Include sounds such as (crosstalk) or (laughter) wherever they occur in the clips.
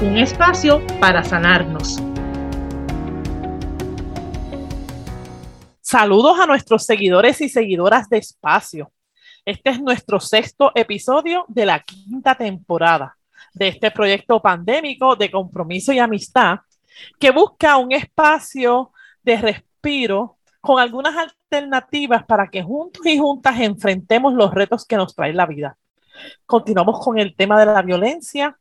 Un espacio para sanarnos. Saludos a nuestros seguidores y seguidoras de Espacio. Este es nuestro sexto episodio de la quinta temporada de este proyecto pandémico de compromiso y amistad que busca un espacio de respiro con algunas alternativas para que juntos y juntas enfrentemos los retos que nos trae la vida. Continuamos con el tema de la violencia.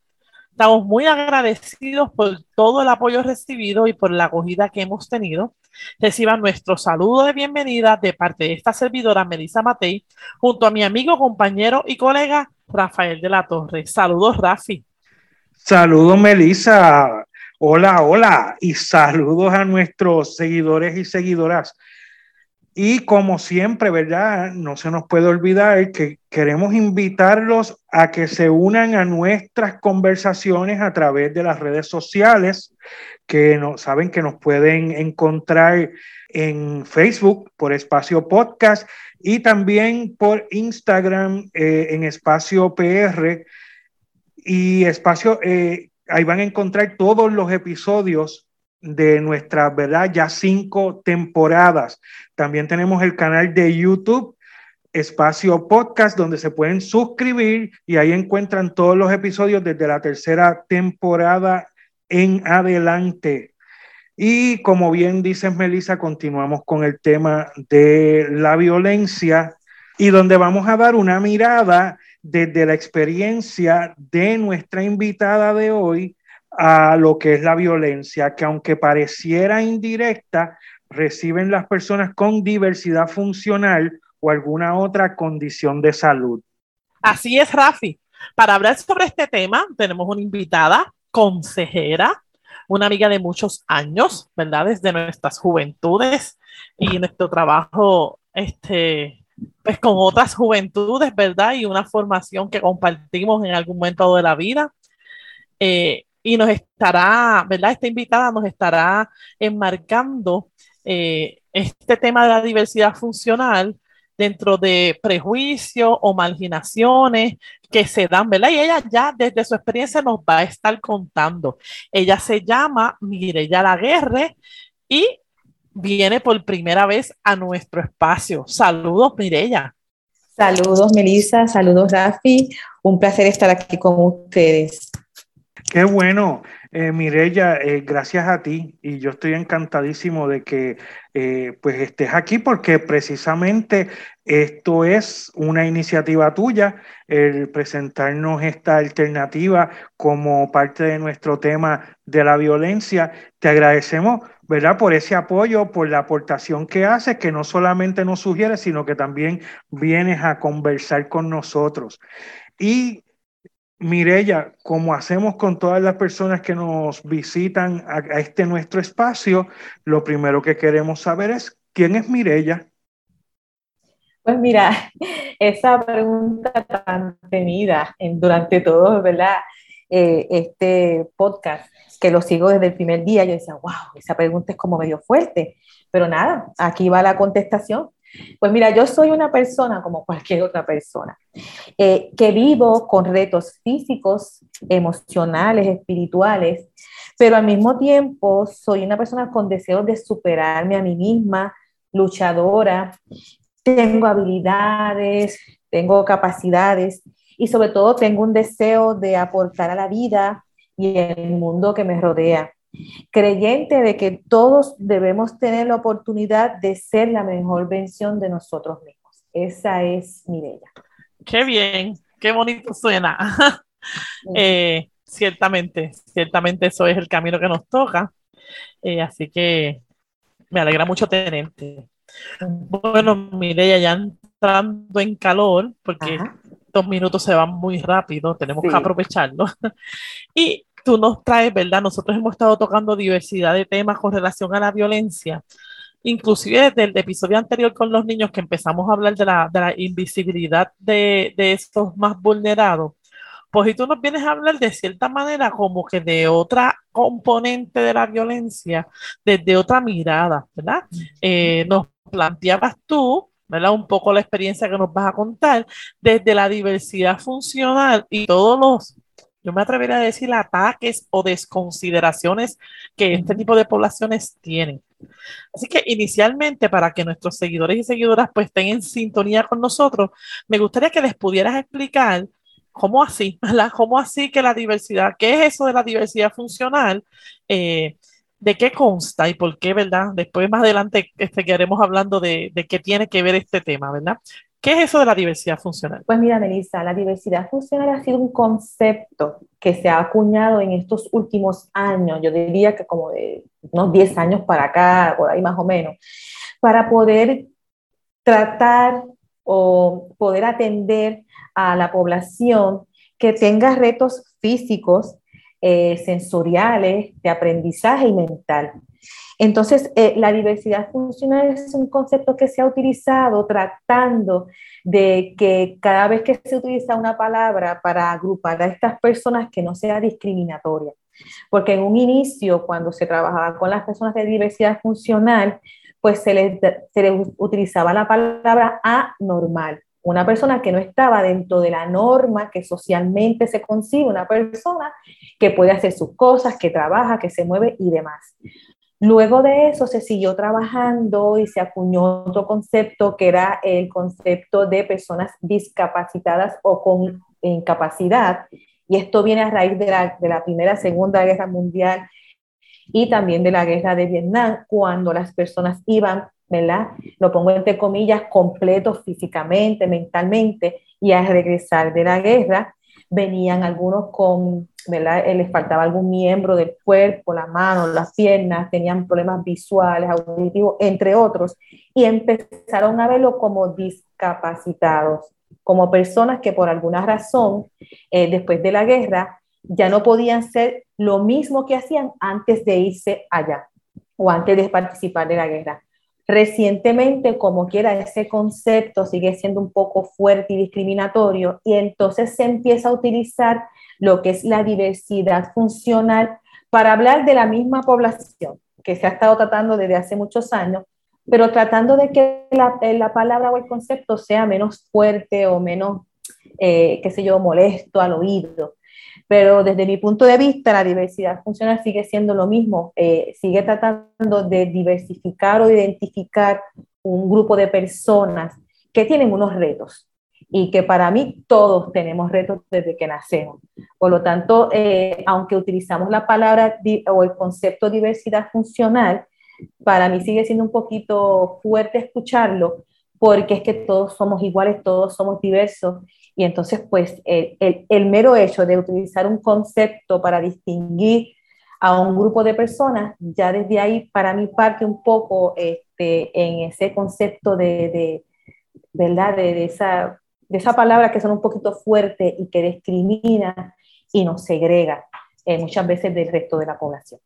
Estamos muy agradecidos por todo el apoyo recibido y por la acogida que hemos tenido Reciban nuestro saludo de bienvenida de parte de esta servidora Melissa Matei, junto a mi amigo, compañero y colega Rafael de la Torre. Saludos, Rafi. Saludos, Melissa. Hola, hola. Y saludos a nuestros seguidores y seguidoras. Y como siempre, ¿verdad? No se nos puede olvidar que queremos invitarlos a que se unan a nuestras conversaciones a través de las redes sociales que no, saben que nos pueden encontrar en Facebook por Espacio Podcast y también por Instagram eh, en Espacio PR y Espacio, eh, ahí van a encontrar todos los episodios de nuestra, ¿verdad? Ya cinco temporadas. También tenemos el canal de YouTube Espacio Podcast, donde se pueden suscribir y ahí encuentran todos los episodios desde la tercera temporada en adelante. Y como bien dices, Melissa, continuamos con el tema de la violencia y donde vamos a dar una mirada desde la experiencia de nuestra invitada de hoy a lo que es la violencia, que aunque pareciera indirecta, reciben las personas con diversidad funcional o alguna otra condición de salud. Así es, Rafi. Para hablar sobre este tema, tenemos una invitada consejera, una amiga de muchos años, ¿verdad? Desde nuestras juventudes y nuestro trabajo, este, pues con otras juventudes, ¿verdad? Y una formación que compartimos en algún momento de la vida. Eh, y nos estará, ¿verdad? Esta invitada nos estará enmarcando eh, este tema de la diversidad funcional dentro de prejuicios o marginaciones que se dan, ¿verdad? Y ella ya desde su experiencia nos va a estar contando. Ella se llama Mireya Laguerre y viene por primera vez a nuestro espacio. Saludos, Mireya. Saludos, Melissa. Saludos, Rafi. Un placer estar aquí con ustedes. Qué bueno. Eh, Mirella, eh, gracias a ti y yo estoy encantadísimo de que eh, pues estés aquí porque precisamente esto es una iniciativa tuya, el presentarnos esta alternativa como parte de nuestro tema de la violencia. Te agradecemos, ¿verdad? Por ese apoyo, por la aportación que haces, que no solamente nos sugiere, sino que también vienes a conversar con nosotros. Y Mirella, como hacemos con todas las personas que nos visitan a, este nuestro espacio, lo primero que queremos saber es quién es Mirella. Pues mira, (laughs) esa pregunta tan tenida durante todo, ¿verdad? Eh, este podcast, que lo sigo desde el primer día, yo decía, wow, esa pregunta es como medio fuerte, pero nada, aquí va la contestación. Pues mira, yo soy una persona como cualquier otra persona, eh, que vivo con retos físicos, emocionales, espirituales, pero al mismo tiempo soy una persona con deseos de superarme a mí misma, luchadora, tengo habilidades, tengo capacidades y sobre todo tengo un deseo de aportar a la vida y el mundo que me rodea creyente de que todos debemos tener la oportunidad de ser la mejor versión de nosotros mismos. Esa es mi bella. Qué bien, qué bonito suena. (laughs) Eh, ciertamente, ciertamente eso es el camino que nos toca. Eh, así que me alegra mucho tenerte. Bueno, Mireya, ya entrando en calor, porque dos minutos se van muy rápido, tenemos que aprovecharlo. (laughs) y tú nos traes, ¿verdad? Nosotros hemos estado tocando diversidad de temas con relación a la violencia. Inclusive desde el episodio anterior con los niños que empezamos a hablar de la, de la invisibilidad de, de estos más vulnerados, pues y tú nos vienes a hablar de cierta manera como que de otra componente de la violencia, desde otra mirada, ¿verdad? Eh, nos planteabas tú, ¿verdad? Un poco la experiencia que nos vas a contar desde la diversidad funcional y todos los yo me atrevería a decir ataques o desconsideraciones que este tipo de poblaciones tienen. Así que inicialmente, para que nuestros seguidores y seguidoras pues estén en sintonía con nosotros, me gustaría que les pudieras explicar cómo así, (laughs) ¿verdad? ¿Cómo así que la diversidad, qué es eso de la diversidad funcional? Eh, ¿De qué consta y por qué, verdad? Después más adelante este, quedaremos hablando de, de qué tiene que ver este tema, ¿verdad? ¿Qué es eso de la diversidad funcional? Pues mira, Melissa, la diversidad funcional ha sido un concepto que se ha acuñado en estos últimos años, yo diría que como de unos 10 años para acá, por ahí más o menos, para poder tratar o poder atender a la población que tenga retos físicos, eh, sensoriales, de aprendizaje y mental. Entonces, eh, la diversidad funcional es un concepto que se ha utilizado tratando de que cada vez que se utiliza una palabra para agrupar a estas personas que no sea discriminatoria. Porque en un inicio, cuando se trabajaba con las personas de diversidad funcional, pues se les, se les utilizaba la palabra anormal una persona que no estaba dentro de la norma que socialmente se concibe, una persona que puede hacer sus cosas, que trabaja, que se mueve y demás. Luego de eso se siguió trabajando y se acuñó otro concepto que era el concepto de personas discapacitadas o con incapacidad. Y esto viene a raíz de la, de la Primera, Segunda Guerra Mundial y también de la Guerra de Vietnam, cuando las personas iban, ¿verdad? Lo pongo entre comillas, completos físicamente, mentalmente, y al regresar de la guerra, venían algunos con eh, les faltaba algún miembro del cuerpo, la mano, las piernas, tenían problemas visuales, auditivos, entre otros, y empezaron a verlo como discapacitados, como personas que por alguna razón, eh, después de la guerra, ya no podían ser lo mismo que hacían antes de irse allá o antes de participar de la guerra. Recientemente, como quiera, ese concepto sigue siendo un poco fuerte y discriminatorio y entonces se empieza a utilizar lo que es la diversidad funcional para hablar de la misma población que se ha estado tratando desde hace muchos años, pero tratando de que la, eh, palabra o el concepto sea menos fuerte o menos, eh, qué sé yo, molesto al oído. Pero desde mi punto de vista, la diversidad funcional sigue siendo lo mismo, eh, sigue tratando de diversificar o identificar un grupo de personas que tienen unos retos, y que para mí todos tenemos retos desde que nacemos. Por lo tanto, eh, aunque utilizamos la palabra o el concepto diversidad funcional, para mí sigue siendo un poquito fuerte escucharlo porque es que todos somos iguales, todos somos diversos y entonces pues el, el, mero hecho de utilizar un concepto para distinguir a un grupo de personas, ya desde ahí para mí parte un poco este, en ese concepto de, de ¿verdad? De, de, esa de esa palabra que son un poquito fuerte y que discrimina y nos segrega eh, muchas veces del resto de la población.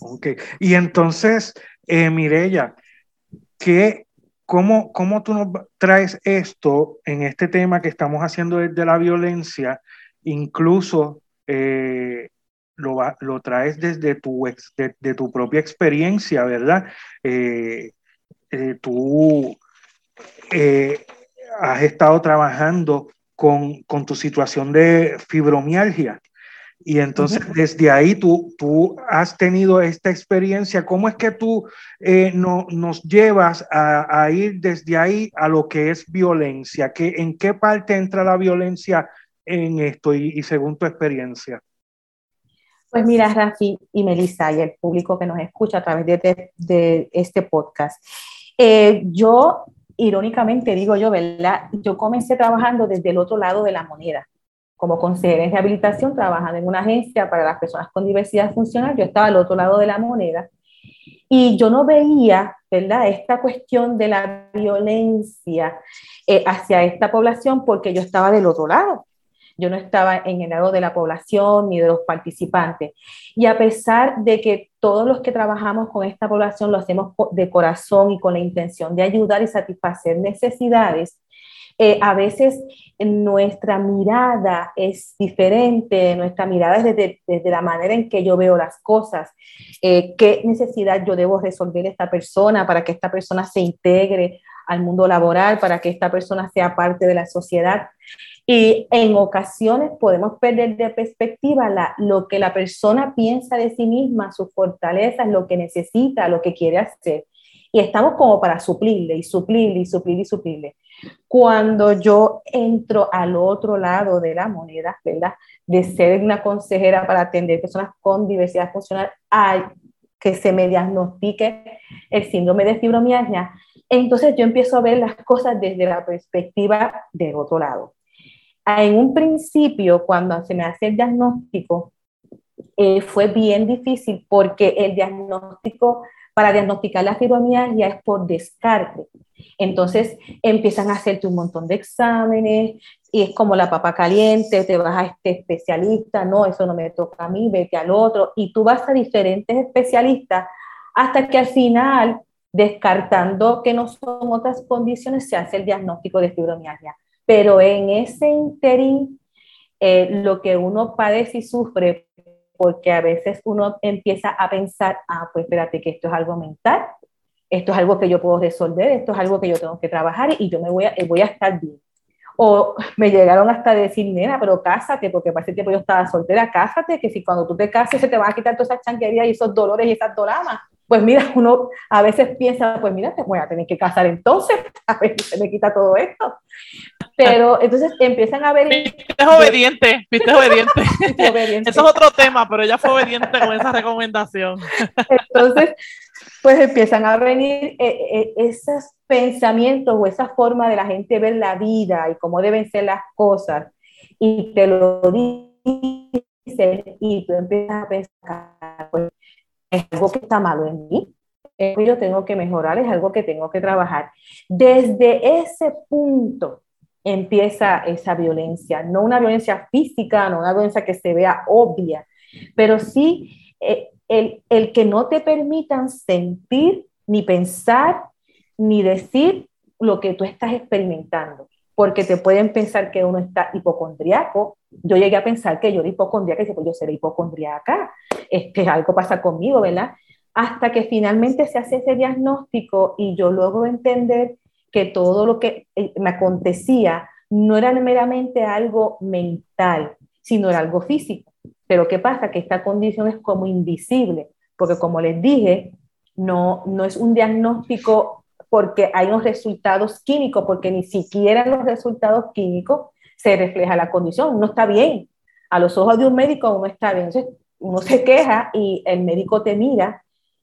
Ok, y entonces, eh, Mirella, ¿qué, cómo, ¿cómo tú nos traes esto en este tema que estamos haciendo desde la violencia? Incluso eh, lo, lo, traes desde tu, de, tu propia experiencia, ¿verdad? Eh, tú has estado trabajando con, con tu situación de fibromialgia. Y entonces desde ahí tú, tú has tenido esta experiencia. ¿Cómo es que tú eh, no, nos llevas a, a, ir desde ahí a lo que es violencia? ¿Qué, ¿En qué parte entra la violencia en esto y, y según tu experiencia? Pues mira, Rafi y Melissa y el público que nos escucha a través de, de, este podcast. Eh, yo irónicamente digo yo, ¿verdad? Yo comencé trabajando desde el otro lado de la moneda, como consejera en rehabilitación, trabajando en una agencia para las personas con diversidad funcional, yo estaba al otro lado de la moneda y yo no veía, ¿verdad?, esta cuestión de la violencia eh, hacia esta población porque yo estaba del otro lado. yo no estaba en el lado de la población ni de los participantes. Y a pesar de que todos los que trabajamos con esta población lo hacemos de corazón y con la intención de ayudar y satisfacer necesidades, eh, a veces nuestra mirada es diferente, nuestra mirada es desde, la manera en que yo veo las cosas, eh, qué necesidad yo debo resolver esta persona para que esta persona se integre al mundo laboral, para que esta persona sea parte de la sociedad. Y en ocasiones podemos perder de perspectiva lo que la persona piensa de sí misma, sus fortalezas, lo que necesita, lo que quiere hacer. Y estamos como para suplirle y suplirle y suplirle y suplirle. Cuando yo entro al otro lado de la moneda, ¿verdad? De ser una consejera para atender personas con diversidad funcional, hay que se me diagnostique el síndrome de fibromialgia, entonces yo empiezo a ver las cosas desde la perspectiva del otro lado. En un principio, cuando se me hace el diagnóstico, eh, fue bien difícil porque el diagnóstico, para diagnosticar la fibromialgia es por descarte. Entonces empiezan a hacerte un montón de exámenes y es como la papa caliente, te vas a este especialista, no, eso no me toca a mí, vete al otro, y tú vas a diferentes especialistas hasta que al final, descartando que no son otras condiciones, se hace el diagnóstico de fibromialgia. Pero en ese interín, eh, lo que uno padece y sufre, porque a veces uno empieza a pensar, ah, pues espérate, que esto es algo mental, esto es algo que yo puedo resolver, esto es algo que yo tengo que trabajar y yo me voy a, eh, voy a estar bien. O me llegaron hasta decir, nena, pero cásate, porque parece que yo estaba soltera, cásate, que si cuando tú te cases se te van a quitar todas esas chanquerías y esos dolores y esas doramas. Pues mira, (laughs) uno a veces piensa, pues mira, te voy a tener que casar entonces, (laughs) a ver si se me quita todo esto. Pero entonces empiezan a ver... Viste obediente, viste obediente. (laughs) obediente. Eso es otro tema, pero ella fue obediente con esa recomendación. Entonces, pues empiezan a venir eh, eh, esos pensamientos o esa forma de la gente ver la vida y cómo deben ser las cosas. Y te lo dicen y tú empiezas a pensar, pues es algo que está malo en mí, es que yo tengo que mejorar, es algo que tengo que trabajar. Desde ese punto empieza esa violencia, no una violencia física, no una violencia que se vea obvia, pero sí eh, el, que no te permitan sentir, ni pensar, ni decir lo que tú estás experimentando, porque te pueden pensar que uno está hipocondriaco. Yo llegué a pensar que yo era hipocondriaca y dije, pues yo seré hipocondriaca, este, algo pasa conmigo, ¿verdad? Hasta que finalmente se hace ese diagnóstico y yo logro entender que todo lo que eh, me acontecía no era meramente algo mental, sino era algo físico. Pero ¿qué pasa? Que esta condición es como invisible, porque como les dije, no, no es un diagnóstico porque hay unos resultados químicos, porque ni siquiera los resultados químicos se refleja la condición, no está bien. A los ojos de un médico uno está bien. Entonces, uno se queja y el médico te mira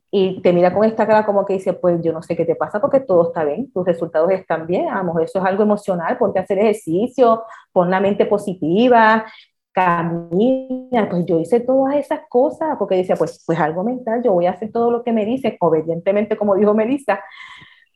y te mira con esta cara como que dice, pues yo no sé qué te pasa porque todo está bien, tus resultados están bien, vamos, eso es algo emocional, ponte a hacer ejercicio, pon la mente positiva, camina, pues yo hice todas esas cosas, porque decía, pues, pues algo mental, yo voy a hacer todo lo que me dice, obedientemente, como dijo Melissa,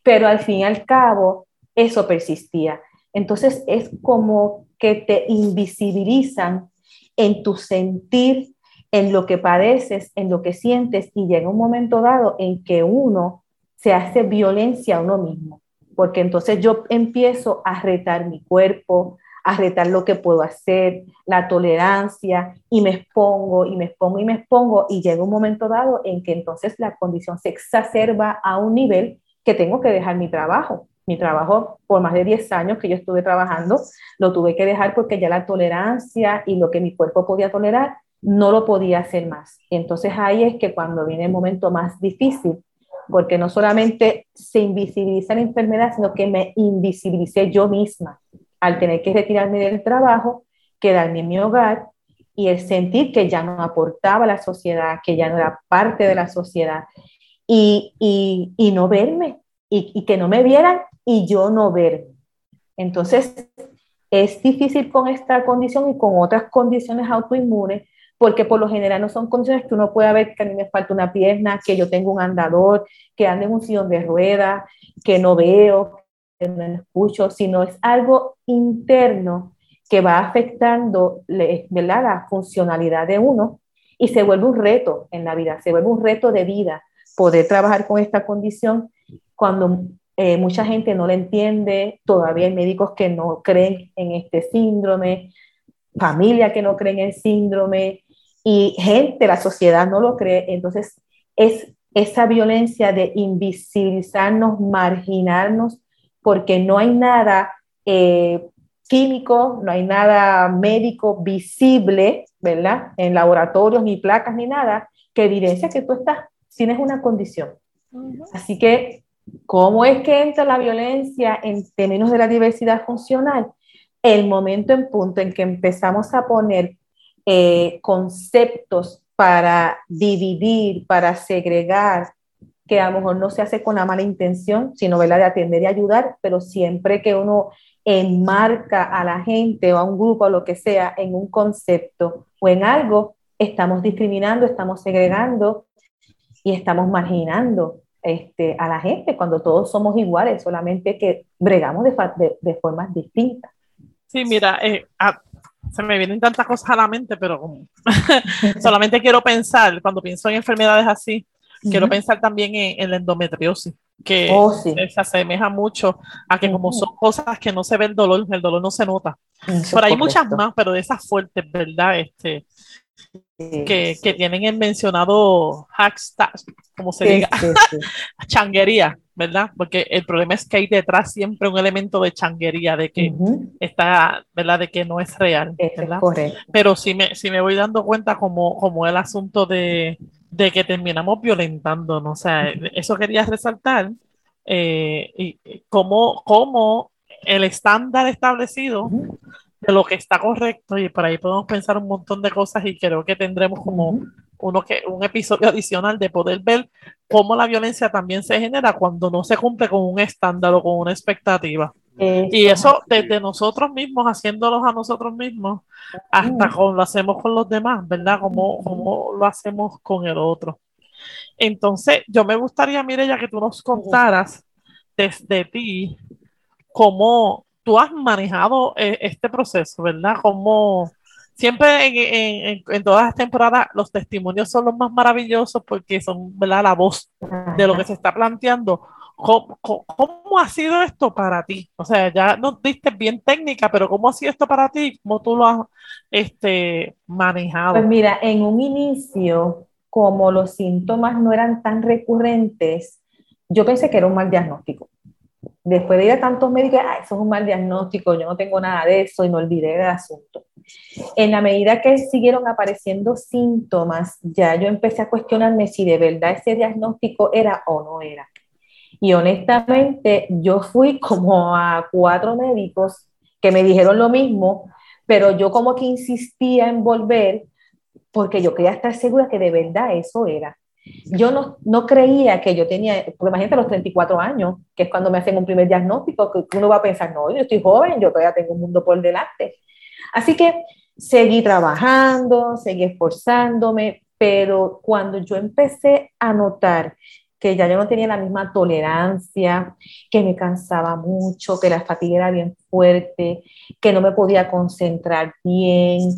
pero al fin y al cabo, eso persistía. Entonces es como que te invisibilizan en tu sentir, en lo que padeces, en lo que sientes, y llega un momento dado en que uno se hace violencia a uno mismo, porque entonces yo empiezo a retar mi cuerpo, a retar lo que puedo hacer, la tolerancia, y me expongo, y me expongo, y me expongo, y llega un momento dado en que entonces la condición se exacerba a un nivel que tengo que dejar mi trabajo. Mi trabajo, por más de 10 años que yo estuve trabajando, lo tuve que dejar porque ya la tolerancia y lo que mi cuerpo podía tolerar, no lo podía hacer más. Entonces ahí es que cuando viene el momento más difícil, porque no solamente se invisibiliza la enfermedad, sino que me invisibilicé yo misma al tener que retirarme del trabajo, quedarme en mi hogar y el sentir que ya no aportaba a la sociedad, que ya no era parte de la sociedad y, y, no verme y, y, que no me vieran y yo no verme. Entonces, es difícil con esta condición y con otras condiciones autoinmunes porque por lo general no son condiciones que uno pueda ver que a mí me falta una pierna, que yo tengo un andador, que ando en un sillón de ruedas, que no veo, no escucho, sino es algo interno que va afectando ¿verdad? la funcionalidad de uno y se vuelve un reto en la vida, se vuelve un reto de vida poder trabajar con esta condición cuando eh, mucha gente no la entiende, todavía hay médicos que no creen en este síndrome, familia que no creen en el síndrome y gente, la sociedad no lo cree. Entonces, es esa violencia de invisibilizarnos, marginarnos, porque no hay nada eh, químico, no hay nada médico visible, ¿verdad? En laboratorios, ni placas, ni nada, que evidencia que tú estás, tienes una condición. Así que, ¿cómo es que entra la violencia en términos de la diversidad funcional? El momento en punto en que empezamos a poner eh, conceptos para dividir, para segregar, que a lo mejor no se hace con la mala intención, sino ¿verdad? de atender y ayudar, pero siempre que uno enmarca a la gente o a un grupo o lo que sea en un concepto o en algo, estamos discriminando, estamos segregando y estamos marginando este, a la gente cuando todos somos iguales, solamente que bregamos de, de, formas distintas. Sí, mira, eh, se me vienen tantas cosas a la mente, pero (laughs) solamente quiero pensar, cuando pienso en enfermedades así, quiero pensar también en, la endometriosis, que oh, se asemeja mucho a que como son cosas que no se ve el dolor, el dolor no se nota. Pero hay muchas más, pero de esas fuertes, ¿verdad? Este, que, que, tienen el mencionado hashtag, como se diga, (laughs) changuería, ¿verdad? Porque el problema es que hay detrás siempre un elemento de changuería, de que está, ¿verdad? De que no es real, ¿verdad? Pero sí me, sí me voy dando cuenta como, como el asunto de, de que terminamos violentando, ¿no? O sea, eso quería resaltar, eh, y cómo, cómo el estándar establecido de lo que está correcto y por ahí podemos pensar un montón de cosas y creo que tendremos como uno que, un episodio adicional de poder ver cómo la violencia también se genera cuando no se cumple con un estándar o con una expectativa. y eso desde nosotros mismos, haciéndolos a nosotros mismos, hasta como lo hacemos con los demás, ¿verdad? Como, como lo hacemos con el otro. Entonces, yo me gustaría, Mireya, que tú nos contaras desde ti cómo tú has manejado eh, este proceso, ¿verdad? Como siempre en, en, todas las temporadas los testimonios son los más maravillosos porque son, ¿verdad? La voz de lo que se está planteando. ¿Cómo, ¿Cómo, ha sido esto para ti? O sea, ya nos diste bien técnica, pero ¿cómo ha sido esto para ti? ¿Cómo tú lo has este, manejado? Pues mira, en un inicio, como los síntomas no eran tan recurrentes, yo pensé que era un mal diagnóstico después de ir a tantos médicos, ah, eso es un mal diagnóstico, yo no tengo nada de eso y me olvidé del asunto. En la medida que siguieron apareciendo síntomas, ya yo empecé a cuestionarme si de verdad ese diagnóstico era o no era. Y honestamente, yo fui como a cuatro médicos que me dijeron lo mismo, pero yo como que insistía en volver porque yo quería estar segura que de verdad eso era. Yo no, no, creía que yo tenía, porque imagínate los 34 años, que es cuando me hacen un primer diagnóstico, uno va a pensar, no, yo estoy joven, yo todavía tengo un mundo por delante. Así que seguí trabajando, seguí esforzándome, pero cuando yo empecé a notar que ya yo no tenía la misma tolerancia, que me cansaba mucho, que la fatiga era bien fuerte, que no me podía concentrar bien,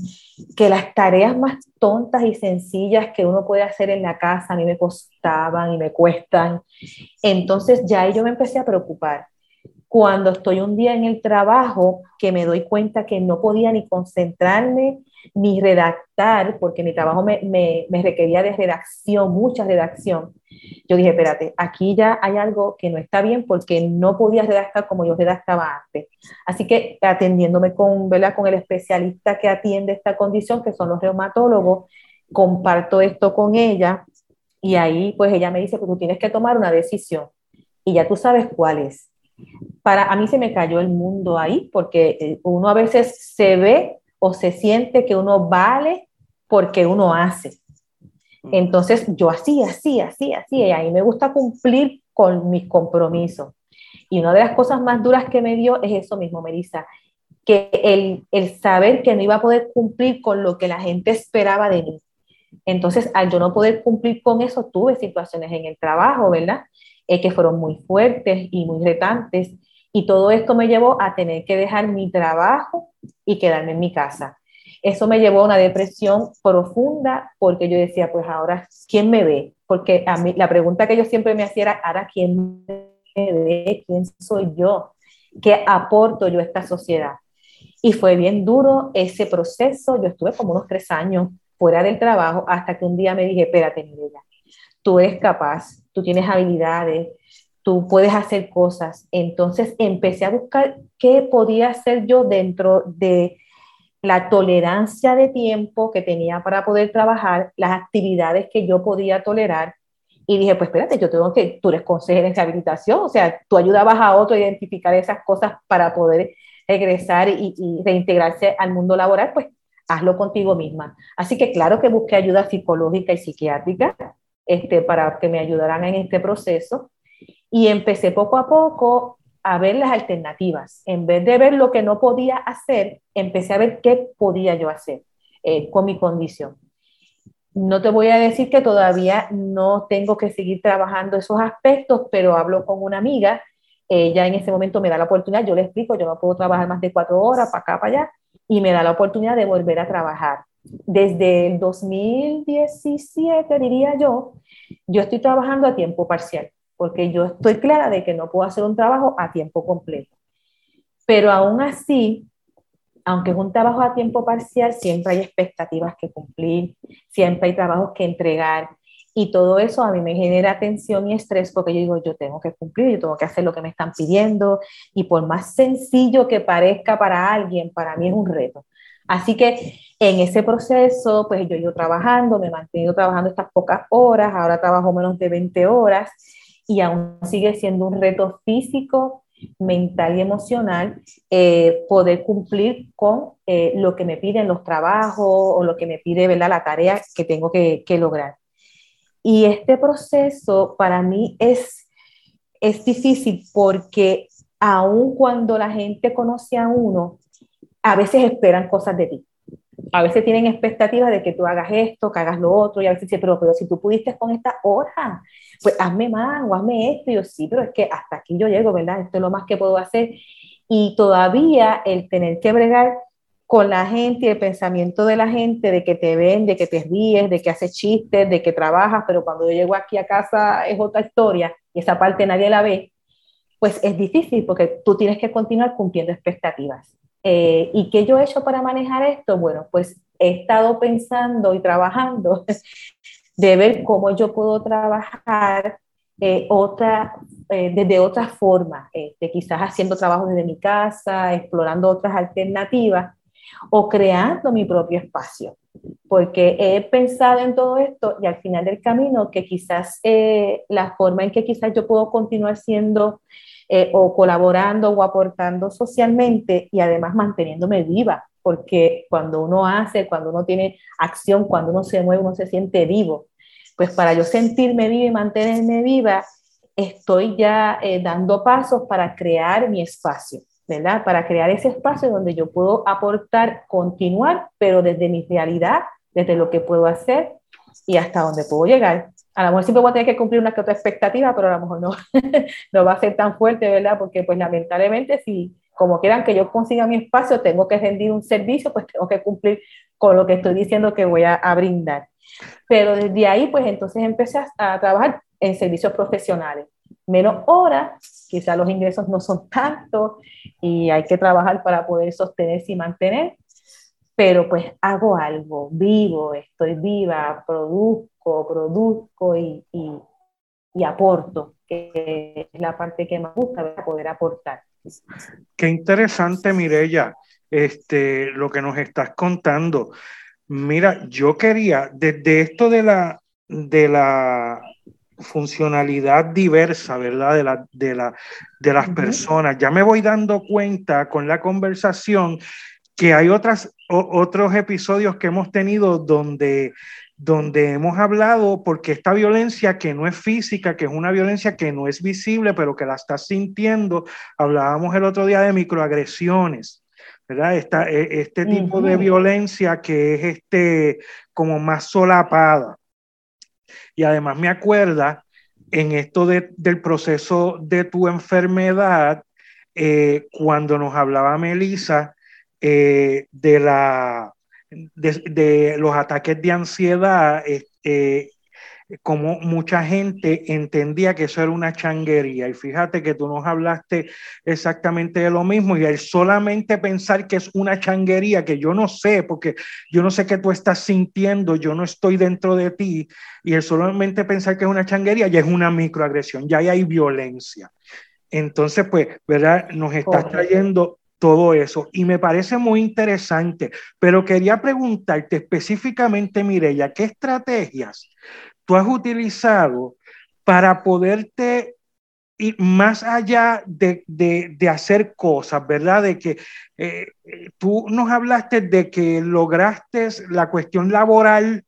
que las tareas más tontas y sencillas que uno puede hacer en la casa a mí me costaban y me cuestan. Entonces ya yo me empecé a preocupar. Cuando estoy un día en el trabajo, que me doy cuenta que no podía ni concentrarme, ni redactar, porque mi trabajo me, me, me, requería de redacción, mucha redacción. Yo dije, espérate, aquí ya hay algo que no está bien porque no podía redactar como yo redactaba antes. Así que atendiéndome con, ¿verdad? con el especialista que atiende esta condición, que son los reumatólogos, comparto esto con ella y ahí pues ella me dice que tú tienes que tomar una decisión y ya tú sabes cuál es. Para a mí se me cayó el mundo ahí porque eh, uno a veces se ve o se siente que uno vale porque uno hace. Entonces yo así, así, así, así, y ahí me gusta cumplir con mis compromisos. Y una de las cosas más duras que me dio es eso mismo, Melissa, que el, el saber que no iba a poder cumplir con lo que la gente esperaba de mí. Entonces, al yo no poder cumplir con eso, tuve situaciones en el trabajo, ¿verdad? Eh, que fueron muy fuertes y muy retantes Y todo esto me llevó a tener que dejar mi trabajo y quedarme en mi casa. Eso me llevó a una depresión profunda porque yo decía, pues ahora, ¿quién me ve? Porque a mí la pregunta que yo siempre me hacía era, ahora, ¿quién me ve? ¿Quién soy yo? ¿Qué aporto yo a esta sociedad? Y fue bien duro ese proceso. Yo estuve como unos tres años fuera del trabajo hasta que un día me dije, espérate, Mireya, tú eres capaz, tú tienes habilidades, tú puedes hacer cosas. Entonces empecé a buscar qué podía hacer yo dentro de la tolerancia de tiempo que tenía para poder trabajar, las actividades que yo podía tolerar. Y dije, pues espérate, yo tengo que, tú eres consejera en rehabilitación, o sea, tú ayudabas a otro a identificar esas cosas para poder regresar y, y reintegrarse al mundo laboral, pues hazlo contigo misma. Así que claro que busqué ayuda psicológica y psiquiátrica este, para que me ayudaran en este proceso y empecé poco a poco a ver las alternativas. En vez de ver lo que no podía hacer, empecé a ver qué podía yo hacer eh, con mi condición. No te voy a decir que todavía no tengo que seguir trabajando esos aspectos, pero hablo con una amiga, ella en ese momento me da la oportunidad, yo le explico, yo no puedo trabajar más de cuatro horas para acá, para allá, y me da la oportunidad de volver a trabajar. Desde el 2017, diría yo, yo estoy trabajando a tiempo parcial porque yo estoy clara de que no puedo hacer un trabajo a tiempo completo. Pero aún así, aunque es un trabajo a tiempo parcial, siempre hay expectativas que cumplir, siempre hay trabajos que entregar. Y todo eso a mí me genera tensión y estrés porque yo digo, yo tengo que cumplir, yo tengo que hacer lo que me están pidiendo. Y por más sencillo que parezca para alguien, para mí es un reto. Así que en ese proceso, pues yo he ido trabajando, me he mantenido trabajando estas pocas horas, ahora trabajo menos de 20 horas y aún sigue siendo un reto físico, mental y emocional eh, poder cumplir con eh, lo que me piden los trabajos o lo que me pide ¿verdad? la tarea que tengo que, que lograr. Y este proceso para mí es, es difícil porque aun cuando la gente conoce a uno, a veces esperan cosas de ti a veces tienen expectativas de que tú hagas esto, que hagas lo otro, y a veces dicen, pero, pero si tú pudiste con esta hora, pues hazme más o hazme esto. Y yo, sí, pero es que hasta aquí yo llego, ¿verdad? Esto es lo más que puedo hacer. Y todavía el tener que bregar con la gente y el pensamiento de la gente de que te ven, de que te ríes, de que haces chistes, de que trabajas, pero cuando yo llego aquí a casa es otra historia y esa parte nadie la ve, pues es difícil porque tú tienes que continuar cumpliendo expectativas. Eh, ¿Y qué yo he hecho para manejar esto? Bueno, pues he estado pensando y trabajando (laughs) de ver cómo yo puedo trabajar eh, otra, eh, desde otra forma, este, quizás haciendo trabajo desde mi casa, explorando otras alternativas o creando mi propio espacio. Porque he pensado en todo esto y al final del camino que quizás la forma en que quizás yo puedo continuar siendo eh, o colaborando o aportando socialmente y además manteniéndome viva, porque cuando uno hace, cuando uno tiene acción, cuando uno se mueve, uno se siente vivo. Pues para yo sentirme viva y mantenerme viva, estoy ya eh, dando pasos para crear mi espacio, ¿verdad? Para crear ese espacio donde yo puedo aportar, continuar, pero desde mi realidad, desde lo que puedo hacer y hasta donde puedo llegar a lo mejor siempre voy a tener que cumplir una que otra expectativa, pero a lo mejor no, (laughs) no va a ser tan fuerte, ¿verdad? Porque pues lamentablemente si como quieran que yo consiga mi espacio, tengo que rendir un servicio, pues tengo que cumplir con lo que estoy diciendo que voy a, brindar. Pero desde ahí, pues entonces empecé a, a trabajar en servicios profesionales. Menos horas, quizás los ingresos no son tantos y hay que trabajar para poder sostenerse y mantener, pero pues hago algo, vivo, estoy viva, produzco, produzco y, y, aporto, que es la parte que me gusta, poder aportar. Qué interesante, Mirella, este, lo que nos estás contando. Mira, yo quería, desde esto de la, de la funcionalidad diversa, ¿verdad? De, la, de, la, de las personas, ya me voy dando cuenta con la conversación que hay otras, otros episodios que hemos tenido donde, donde hemos hablado porque esta violencia que no es física, que es una violencia que no es visible, pero que la estás sintiendo, hablábamos el otro día de microagresiones, ¿verdad? Esta, e, este tipo de violencia que es este, como más solapada. Y además me acuerda en esto del proceso de tu enfermedad, eh, cuando nos hablaba Melissa eh, de, la, de, los ataques de ansiedad, eh, como mucha gente entendía que eso era una changuería. Y fíjate que tú nos hablaste exactamente de lo mismo y el solamente pensar que es una changuería, que yo no sé, porque yo no sé qué tú estás sintiendo, yo no estoy dentro de ti, y el solamente pensar que es una changuería ya es una microagresión, ya hay violencia. Entonces, pues, ¿verdad? Nos está trayendo todo eso y me parece muy interesante, pero quería preguntarte específicamente, Mireya, ¿qué estrategias tú has utilizado para poderte ir más allá de, hacer cosas, ¿verdad? De que eh, tú nos hablaste de que lograste la cuestión laboral,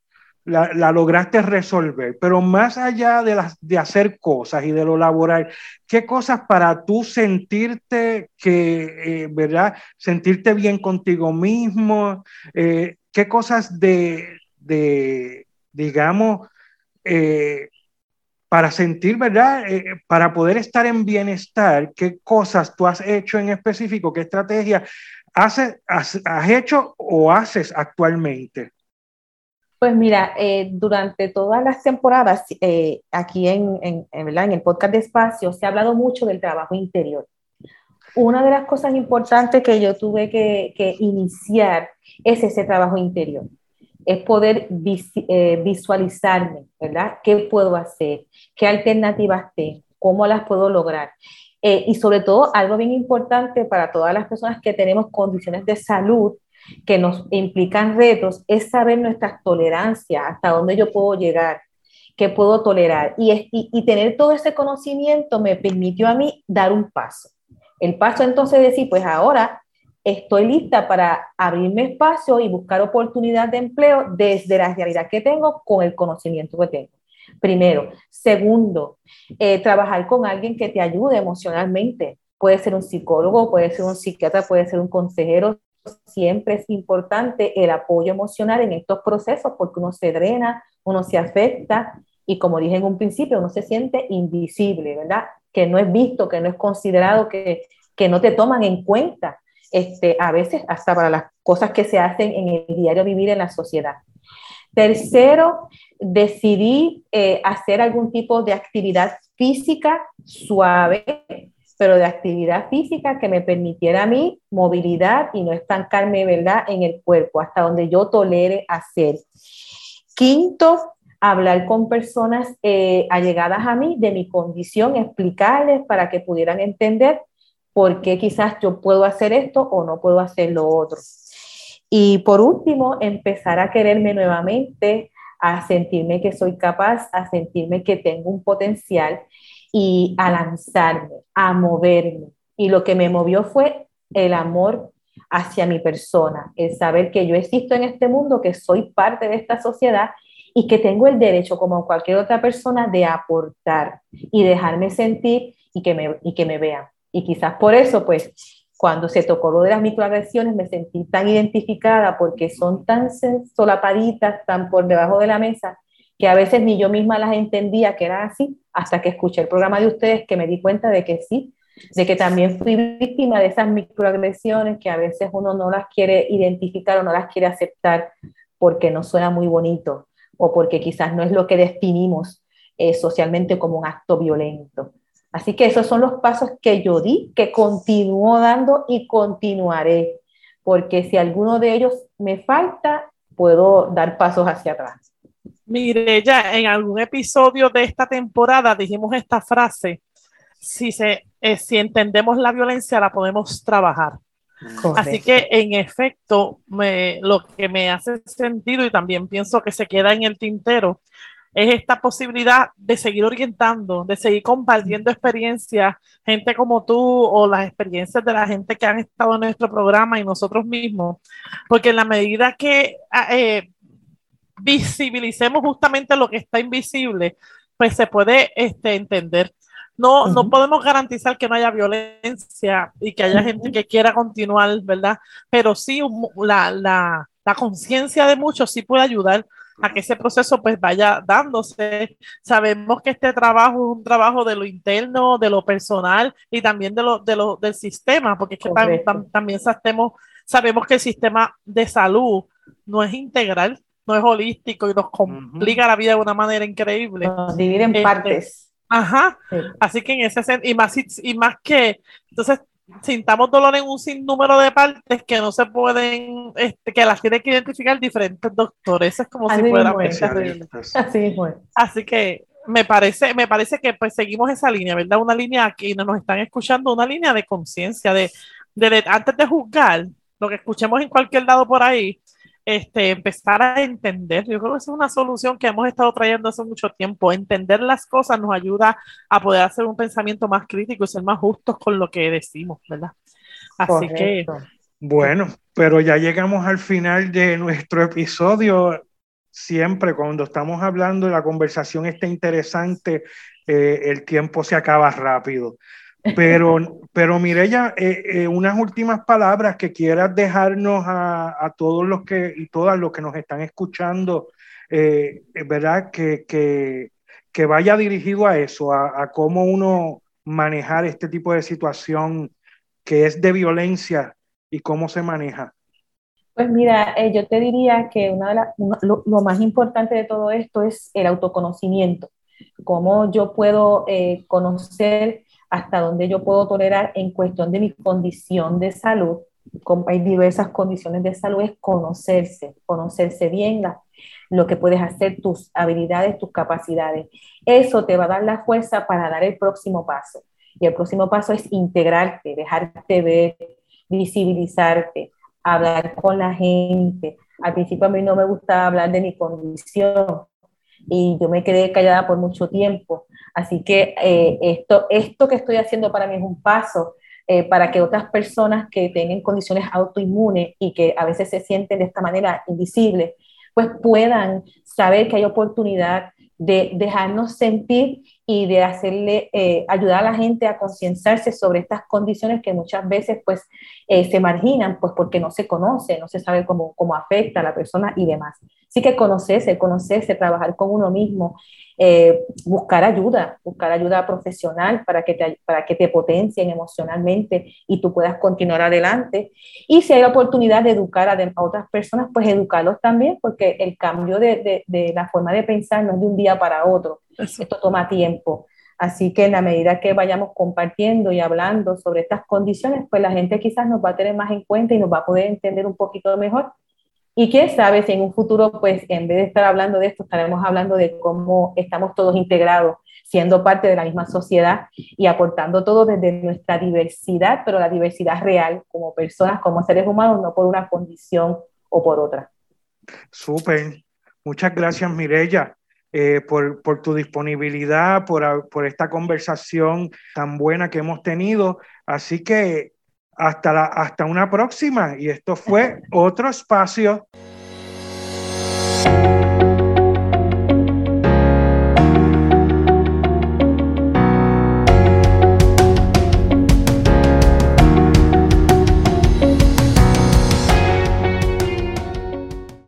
la, lograste resolver, pero más allá de, las, de hacer cosas y de lo laboral, ¿qué cosas para tú sentirte que, eh, ¿verdad? Sentirte bien contigo mismo, eh, ¿qué cosas de, de digamos, eh, para sentir, ¿verdad? Para poder estar en bienestar, ¿qué cosas tú has hecho en específico? ¿Qué estrategia has, has, hecho o haces actualmente? Pues mira, eh, durante todas las temporadas aquí en, en, en, el podcast de Espacio se ha hablado mucho del trabajo interior. Una de las cosas importantes que yo tuve que, que iniciar es ese trabajo interior es poder eh, visualizarme, ¿verdad? ¿Qué puedo hacer? ¿Qué alternativas tengo? ¿Cómo las puedo lograr? Eh, y sobre todo, algo bien importante para todas las personas que tenemos condiciones de salud que nos implican retos, es saber nuestras tolerancias, hasta dónde yo puedo llegar, qué puedo tolerar. Y, y tener todo ese conocimiento me permitió a mí dar un paso. El paso entonces de decir, pues ahora estoy lista para abrirme espacio y buscar oportunidad de empleo desde la realidad que tengo con el conocimiento que tengo. Primero. Segundo, eh, trabajar con alguien que te ayude emocionalmente. Puede ser un psicólogo, puede ser un psiquiatra, puede ser un consejero. Siempre es importante el apoyo emocional en estos procesos porque uno se drena, uno se afecta y como dije en un principio, uno se siente invisible, ¿verdad? Que no es visto, que no es considerado, que, que no te toman en cuenta este, a veces hasta para las cosas que se hacen en el diario vivir en la sociedad. Tercero, decidí eh, hacer algún tipo de actividad física suave, pero de actividad física que me permitiera a mí movilidad y no estancarme, ¿verdad?, en el cuerpo, hasta donde yo tolere hacer. Quinto, hablar con personas eh, allegadas a mí de mi condición, explicarles para que pudieran entender porque quizás yo puedo hacer esto o no puedo hacer lo otro. Y por último, empezar a quererme nuevamente, a sentirme que soy capaz, a sentirme que tengo un potencial y a lanzarme, a moverme. Y lo que me movió fue el amor hacia mi persona, el saber que yo existo en este mundo, que soy parte de esta sociedad y que tengo el derecho, como cualquier otra persona, de aportar y dejarme sentir y que me, y que me vean. Y quizás por eso, pues, cuando se tocó lo de las microagresiones, me sentí tan identificada porque son tan solapaditas, tan por debajo de la mesa, que a veces ni yo misma las entendía que era así, hasta que escuché el programa de ustedes que me di cuenta de que sí, de que también fui víctima de esas microagresiones que a veces uno no las quiere identificar o no las quiere aceptar porque no suena muy bonito o porque quizás no es lo que definimos eh, socialmente como un acto violento. Así que esos son los pasos que yo di, que continúo dando y continuaré, porque si alguno de ellos me falta, puedo dar pasos hacia atrás. Mire, ya en algún episodio de esta temporada dijimos esta frase, si, se, eh, si entendemos la violencia, la podemos trabajar. Así que en efecto, me, lo que me hace sentido y también pienso que se queda en el tintero es esta posibilidad de seguir orientando, de seguir compartiendo experiencias, gente como tú o las experiencias de la gente que han estado en nuestro programa y nosotros mismos, porque en la medida que ah, eh, visibilicemos justamente lo que está invisible, pues se puede este, entender. No, no podemos garantizar que no haya violencia y que haya gente que quiera continuar, ¿verdad? Pero sí la, la, la conciencia de muchos sí puede ayudar a que ese proceso pues vaya dándose. Sabemos que este trabajo es un trabajo de lo interno, de lo personal y también de lo, de lo del sistema, porque es que también sabemos, sabemos que el sistema de salud no es integral, no es holístico y nos complica la vida de una manera increíble. Nos divide en este, partes. Ajá. Así que en ese sentido, y más, y más que, entonces sintamos dolor en un sinnúmero de partes que no se pueden, este, que las tienen que identificar diferentes doctores. es como si fuera Así, Así que me parece, me parece que pues seguimos esa línea, ¿verdad? Una línea aquí nos están escuchando, una línea de conciencia, de, de, antes de juzgar, lo que escuchemos en cualquier lado por ahí, este, empezar a entender. Yo creo que esa es una solución que hemos estado trayendo hace mucho tiempo. Entender las cosas nos ayuda a poder hacer un pensamiento más crítico y ser más justos con lo que decimos, ¿verdad? Así que... Bueno, pero ya llegamos al final de nuestro episodio. Siempre cuando estamos hablando, la conversación está interesante, eh, el tiempo se acaba rápido. Pero, pero Mireya, eh, eh, unas últimas palabras que quieras dejarnos a, todos los que y todas los que nos están escuchando, eh, ¿verdad? Que, que, que, vaya dirigido a eso, a, cómo uno manejar este tipo de situación que es de violencia y cómo se maneja. Pues mira, yo te diría que una de lo, lo, más importante de todo esto es el autoconocimiento, cómo yo puedo conocer hasta donde yo puedo tolerar en cuestión de mi condición de salud. Hay diversas condiciones de salud, es conocerse, conocerse bien lo que puedes hacer, tus habilidades, tus capacidades. Eso te va a dar la fuerza para dar el próximo paso. Y el próximo paso es integrarte, dejarte ver, visibilizarte, hablar con la gente. Al principio a mí no me gustaba hablar de mi condición y yo me quedé callada por mucho tiempo Así que eh, esto, esto que estoy haciendo para mí es un paso eh, para que otras personas que tengan condiciones autoinmunes y que a veces se sienten de esta manera invisibles, pues puedan saber que hay oportunidad de dejarnos sentir y de hacerle, eh, ayudar a la gente a concienciarse sobre estas condiciones que muchas veces pues se marginan pues porque no se conoce, no se sabe cómo, cómo afecta a la persona y demás. Así que conocerse, conocerse, trabajar con uno mismo eh, buscar ayuda, buscar ayuda profesional para que, te, para que te potencien emocionalmente y tú puedas continuar adelante. Y si hay oportunidad de educar a, otras personas, pues educarlos también, porque el cambio de, de, la forma de pensar no es de un día para otro, esto toma tiempo. Así que en la medida que vayamos compartiendo y hablando sobre estas condiciones, pues la gente quizás nos va a tener más en cuenta y nos va a poder entender un poquito mejor y quién sabe si en un futuro, pues en vez de estar hablando de esto, estaremos hablando de cómo estamos todos integrados, siendo parte de la misma sociedad y aportando todo desde nuestra diversidad, pero la diversidad real como personas, como seres humanos, no por una condición o por otra. Súper. Muchas gracias, Mirella. Eh, por, por, tu disponibilidad, por, por esta conversación tan buena que hemos tenido. Así que hasta, la, hasta una próxima. Y esto fue otro espacio